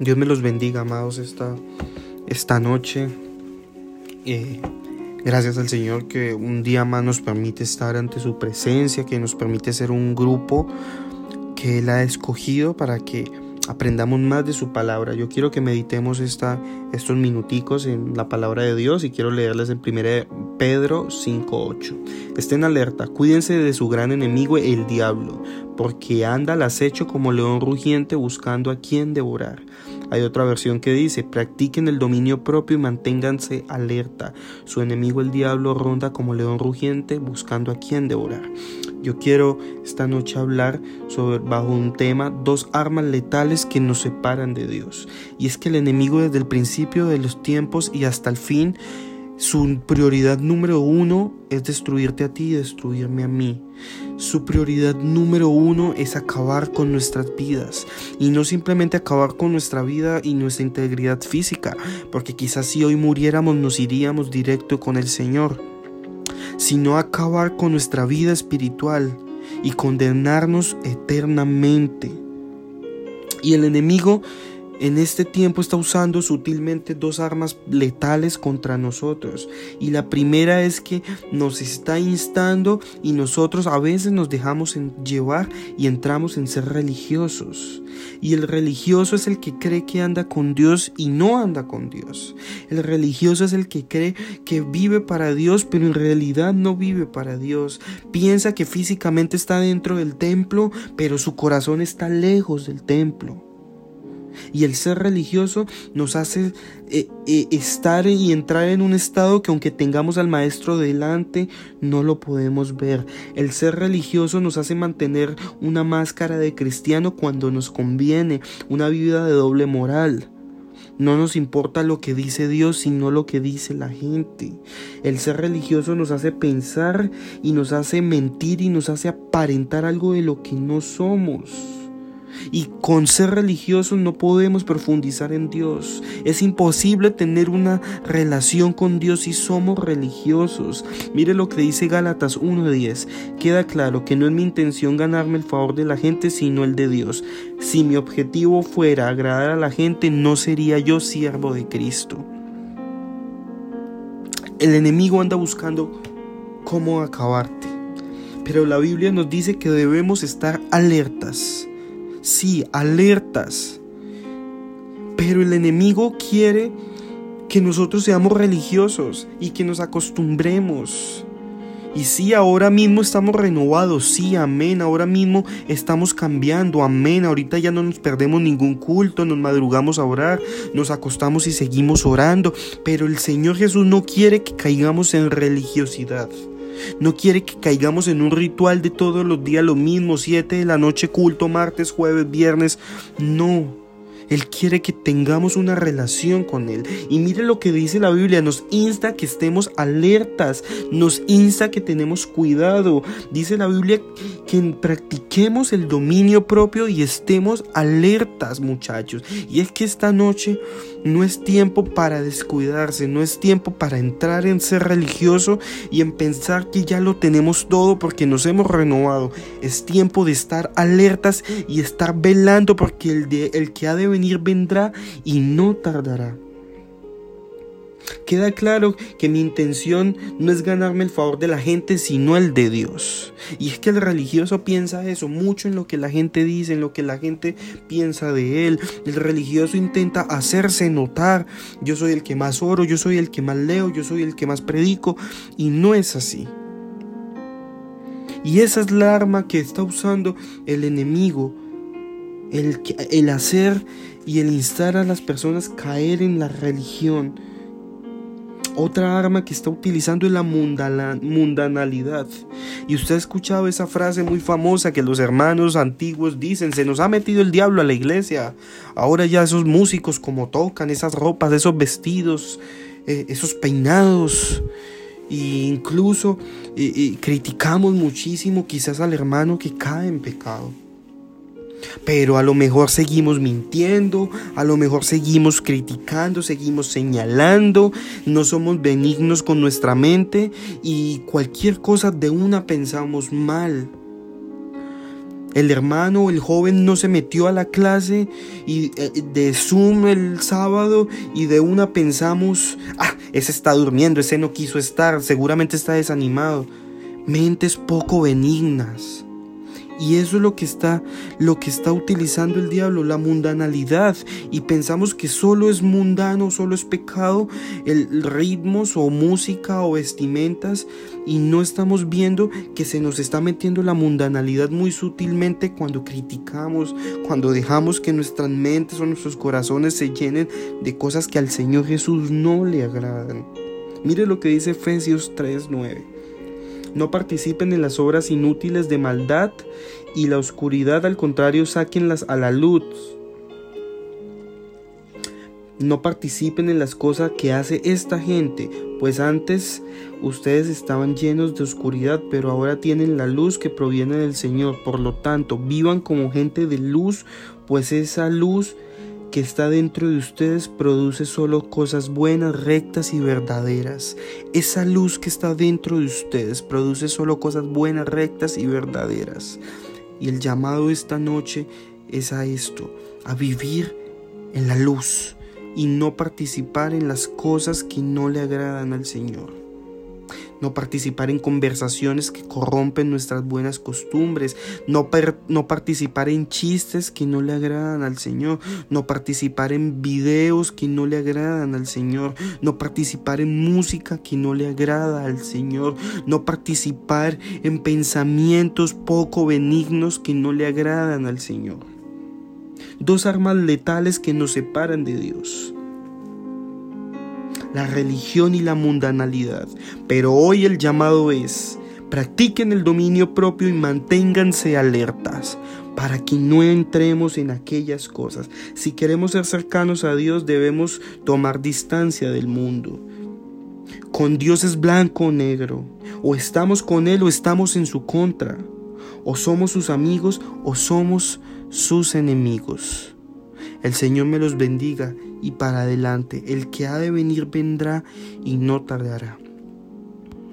Dios me los bendiga, amados, esta, esta noche. Eh, gracias al Señor que un día más nos permite estar ante su presencia, que nos permite ser un grupo que Él ha escogido para que aprendamos más de su palabra. Yo quiero que meditemos esta, estos minuticos en la palabra de Dios y quiero leerles en 1 Pedro 5.8. Estén alerta, cuídense de su gran enemigo el diablo, porque anda al acecho como león rugiente buscando a quien devorar. Hay otra versión que dice, practiquen el dominio propio y manténganse alerta. Su enemigo el diablo ronda como león rugiente buscando a quien devorar. Yo quiero esta noche hablar sobre bajo un tema dos armas letales que nos separan de Dios. Y es que el enemigo desde el principio de los tiempos y hasta el fin su prioridad número uno es destruirte a ti y destruirme a mí. Su prioridad número uno es acabar con nuestras vidas. Y no simplemente acabar con nuestra vida y nuestra integridad física, porque quizás si hoy muriéramos nos iríamos directo con el Señor, sino acabar con nuestra vida espiritual y condenarnos eternamente. Y el enemigo en este tiempo está usando sutilmente dos armas letales contra nosotros. Y la primera es que nos está instando y nosotros a veces nos dejamos llevar y entramos en ser religiosos. Y el religioso es el que cree que anda con Dios y no anda con Dios. El religioso es el que cree que vive para Dios, pero en realidad no vive para Dios. Piensa que físicamente está dentro del templo, pero su corazón está lejos del templo. Y el ser religioso nos hace eh, eh, estar y entrar en un estado que aunque tengamos al maestro delante, no lo podemos ver. El ser religioso nos hace mantener una máscara de cristiano cuando nos conviene, una vida de doble moral. No nos importa lo que dice Dios, sino lo que dice la gente. El ser religioso nos hace pensar y nos hace mentir y nos hace aparentar algo de lo que no somos. Y con ser religiosos no podemos profundizar en Dios. Es imposible tener una relación con Dios si somos religiosos. Mire lo que dice Gálatas 1.10. Queda claro que no es mi intención ganarme el favor de la gente, sino el de Dios. Si mi objetivo fuera agradar a la gente, no sería yo siervo de Cristo. El enemigo anda buscando cómo acabarte. Pero la Biblia nos dice que debemos estar alertas sí, alertas. Pero el enemigo quiere que nosotros seamos religiosos y que nos acostumbremos. Y sí, ahora mismo estamos renovados, sí, amén, ahora mismo estamos cambiando, amén, ahorita ya no nos perdemos ningún culto, nos madrugamos a orar, nos acostamos y seguimos orando, pero el Señor Jesús no quiere que caigamos en religiosidad. No quiere que caigamos en un ritual de todos los días lo mismo, siete de la noche culto, martes, jueves, viernes. No. Él quiere que tengamos una relación con Él. Y mire lo que dice la Biblia, nos insta que estemos alertas, nos insta que tenemos cuidado. Dice la Biblia que practiquemos el dominio propio y estemos alertas muchachos. Y es que esta noche no es tiempo para descuidarse, no es tiempo para entrar en ser religioso y en pensar que ya lo tenemos todo porque nos hemos renovado. Es tiempo de estar alertas y estar velando porque el, de, el que ha de venir vendrá y no tardará. Queda claro que mi intención no es ganarme el favor de la gente, sino el de Dios. Y es que el religioso piensa eso, mucho en lo que la gente dice, en lo que la gente piensa de él. El religioso intenta hacerse notar, yo soy el que más oro, yo soy el que más leo, yo soy el que más predico, y no es así. Y esa es la arma que está usando el enemigo, el, el hacer y el instar a las personas caer en la religión otra arma que está utilizando es la mundanalidad. Y usted ha escuchado esa frase muy famosa que los hermanos antiguos dicen, se nos ha metido el diablo a la iglesia. Ahora ya esos músicos como tocan, esas ropas, esos vestidos, eh, esos peinados. E incluso criticamos muchísimo quizás al hermano que cae en pecado. Pero a lo mejor seguimos mintiendo, a lo mejor seguimos criticando, seguimos señalando, no somos benignos con nuestra mente y cualquier cosa de una pensamos mal. El hermano, el joven no se metió a la clase y eh, de Zoom el sábado y de una pensamos, ah, ese está durmiendo, ese no quiso estar, seguramente está desanimado. Mentes poco benignas. Y eso es lo que está lo que está utilizando el diablo, la mundanalidad y pensamos que solo es mundano, solo es pecado el ritmos o música o vestimentas y no estamos viendo que se nos está metiendo la mundanalidad muy sutilmente cuando criticamos, cuando dejamos que nuestras mentes o nuestros corazones se llenen de cosas que al Señor Jesús no le agradan. Mire lo que dice Efesios 3:9. No participen en las obras inútiles de maldad y la oscuridad, al contrario, sáquenlas a la luz. No participen en las cosas que hace esta gente, pues antes ustedes estaban llenos de oscuridad, pero ahora tienen la luz que proviene del Señor. Por lo tanto, vivan como gente de luz, pues esa luz que está dentro de ustedes produce solo cosas buenas, rectas y verdaderas. Esa luz que está dentro de ustedes produce solo cosas buenas, rectas y verdaderas. Y el llamado esta noche es a esto, a vivir en la luz y no participar en las cosas que no le agradan al Señor no participar en conversaciones que corrompen nuestras buenas costumbres, no, no participar en chistes que no le agradan al Señor, no participar en videos que no le agradan al Señor, no participar en música que no le agrada al Señor, no participar en pensamientos poco benignos que no le agradan al Señor. Dos armas letales que nos separan de Dios la religión y la mundanalidad. Pero hoy el llamado es, practiquen el dominio propio y manténganse alertas para que no entremos en aquellas cosas. Si queremos ser cercanos a Dios debemos tomar distancia del mundo. Con Dios es blanco o negro. O estamos con Él o estamos en su contra. O somos sus amigos o somos sus enemigos. El Señor me los bendiga y para adelante. El que ha de venir vendrá y no tardará.